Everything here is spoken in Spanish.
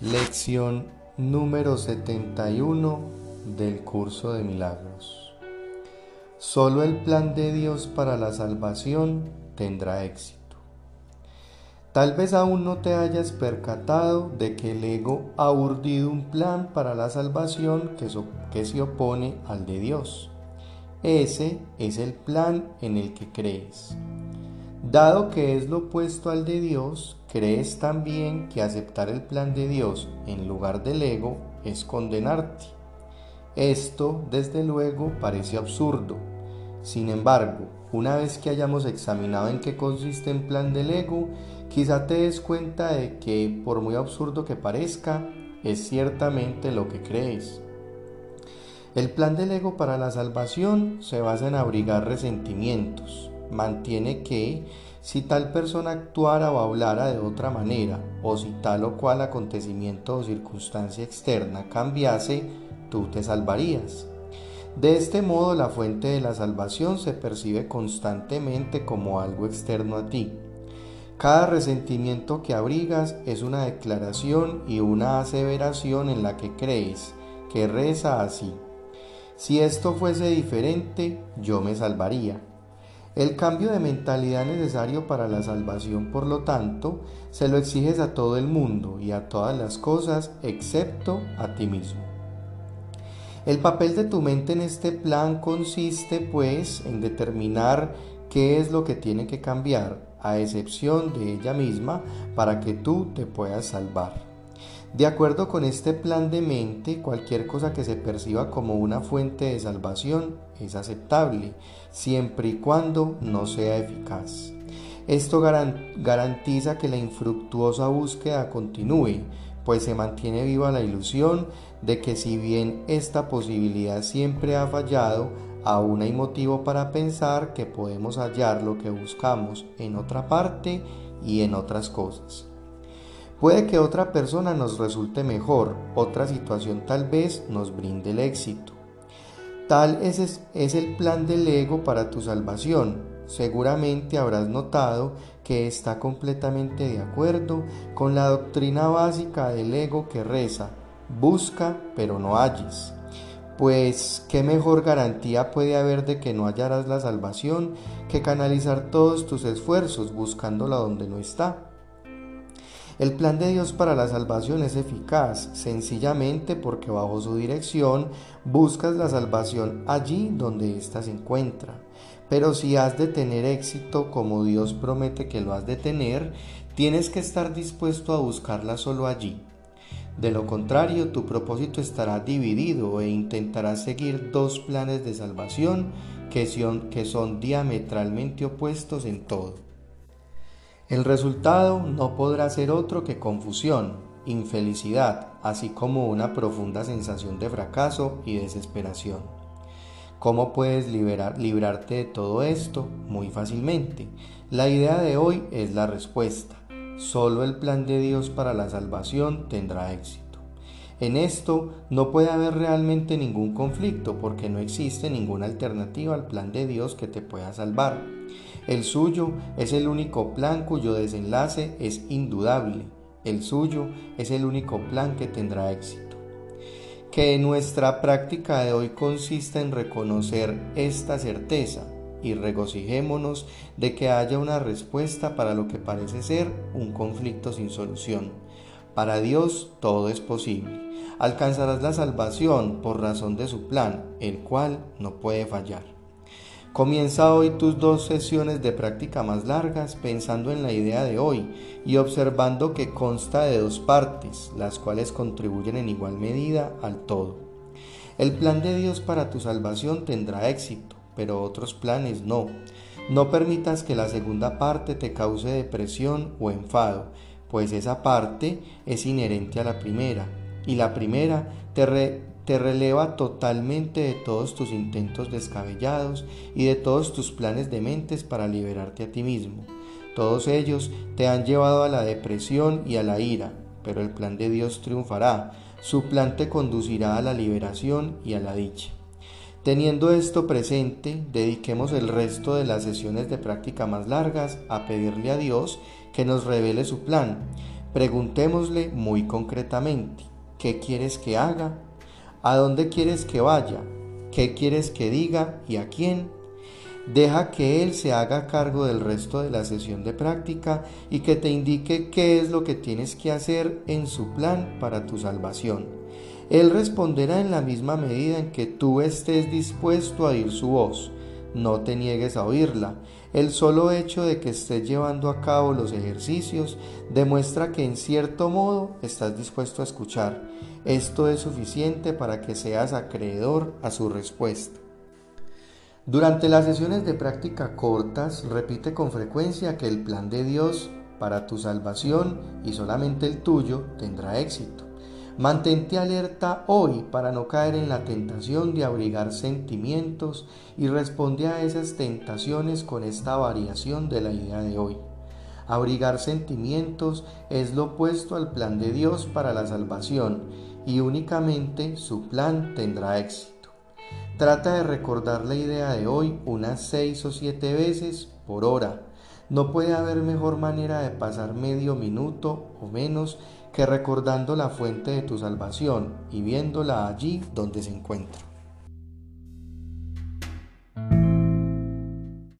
Lección número 71 del curso de milagros. Solo el plan de Dios para la salvación tendrá éxito. Tal vez aún no te hayas percatado de que el ego ha urdido un plan para la salvación que, que se opone al de Dios. Ese es el plan en el que crees. Dado que es lo opuesto al de Dios, crees también que aceptar el plan de Dios en lugar del ego es condenarte. Esto, desde luego, parece absurdo. Sin embargo, una vez que hayamos examinado en qué consiste el plan del ego, quizá te des cuenta de que, por muy absurdo que parezca, es ciertamente lo que crees. El plan del ego para la salvación se basa en abrigar resentimientos, mantiene que si tal persona actuara o hablara de otra manera, o si tal o cual acontecimiento o circunstancia externa cambiase, tú te salvarías. De este modo la fuente de la salvación se percibe constantemente como algo externo a ti. Cada resentimiento que abrigas es una declaración y una aseveración en la que crees, que reza así. Si esto fuese diferente, yo me salvaría. El cambio de mentalidad necesario para la salvación, por lo tanto, se lo exiges a todo el mundo y a todas las cosas excepto a ti mismo. El papel de tu mente en este plan consiste, pues, en determinar qué es lo que tiene que cambiar, a excepción de ella misma, para que tú te puedas salvar. De acuerdo con este plan de mente, cualquier cosa que se perciba como una fuente de salvación es aceptable, siempre y cuando no sea eficaz. Esto garantiza que la infructuosa búsqueda continúe, pues se mantiene viva la ilusión de que si bien esta posibilidad siempre ha fallado, aún hay motivo para pensar que podemos hallar lo que buscamos en otra parte y en otras cosas. Puede que otra persona nos resulte mejor, otra situación tal vez nos brinde el éxito. Tal es, el plan del ego para tu salvación. Seguramente habrás notado que está completamente de acuerdo con la doctrina básica del ego que reza, busca pero no halles. Pues, ¿qué mejor garantía puede haber de que no hallarás la salvación que canalizar todos tus esfuerzos buscándola donde no está? El plan de Dios para la salvación es eficaz, sencillamente porque bajo su dirección buscas la salvación allí donde ésta se encuentra. Pero si has de tener éxito como Dios promete que lo has de tener, tienes que estar dispuesto a buscarla solo allí. De lo contrario, tu propósito estará dividido e intentarás seguir dos planes de salvación que son, que son diametralmente opuestos en todo. El resultado no podrá ser otro que confusión, infelicidad, así como una profunda sensación de fracaso y desesperación. ¿Cómo puedes librarte de todo esto? Muy fácilmente. La idea de hoy es la respuesta. Solo el plan de Dios para la salvación tendrá éxito. En esto no puede haber realmente ningún conflicto porque no existe ninguna alternativa al plan de Dios que te pueda salvar. El suyo es el único plan cuyo desenlace es indudable. El suyo es el único plan que tendrá éxito. Que nuestra práctica de hoy consista en reconocer esta certeza y regocijémonos de que haya una respuesta para lo que parece ser un conflicto sin solución. Para Dios todo es posible. Alcanzarás la salvación por razón de su plan, el cual no puede fallar. Comienza hoy tus dos sesiones de práctica más largas pensando en la idea de hoy y observando que consta de dos partes, las cuales contribuyen en igual medida al todo. El plan de Dios para tu salvación tendrá éxito, pero otros planes no. No permitas que la segunda parte te cause depresión o enfado, pues esa parte es inherente a la primera, y la primera te, releva totalmente de todos tus intentos descabellados y de todos tus planes de mentes para liberarte a ti mismo. Todos ellos te han llevado a la depresión y a la ira, pero el plan de Dios triunfará. Su plan te conducirá a la liberación y a la dicha. Teniendo esto presente, dediquemos el resto de las sesiones de práctica más largas a pedirle a Dios que nos revele su plan Preguntémosle muy concretamente, ¿qué quieres que haga? ¿A dónde quieres que vaya? ¿Qué quieres que diga y a quién? Deja que Él se haga cargo del resto de la sesión de práctica y que te indique qué es lo que tienes que hacer en su plan para tu salvación. Él responderá en la misma medida en que tú estés dispuesto a oír su voz. No te niegues a oírla. El solo hecho de que estés llevando a cabo los ejercicios demuestra que en cierto modo estás dispuesto a escuchar. Esto es suficiente para que seas acreedor a su respuesta. Durante las sesiones de práctica cortas, repite con frecuencia que el plan de Dios para tu salvación y solamente el tuyo tendrá éxito. Mantente alerta hoy para no caer en la tentación de abrigar sentimientos y responde a esas tentaciones con esta variación de la idea de hoy. Abrigar sentimientos es lo opuesto al plan de Dios para la salvación y únicamente su plan tendrá éxito. Trata de recordar la idea de hoy unas seis o siete veces por hora. No puede haber mejor manera de pasar medio minuto o menos que recordando la fuente de tu salvación y viéndola allí donde se encuentra.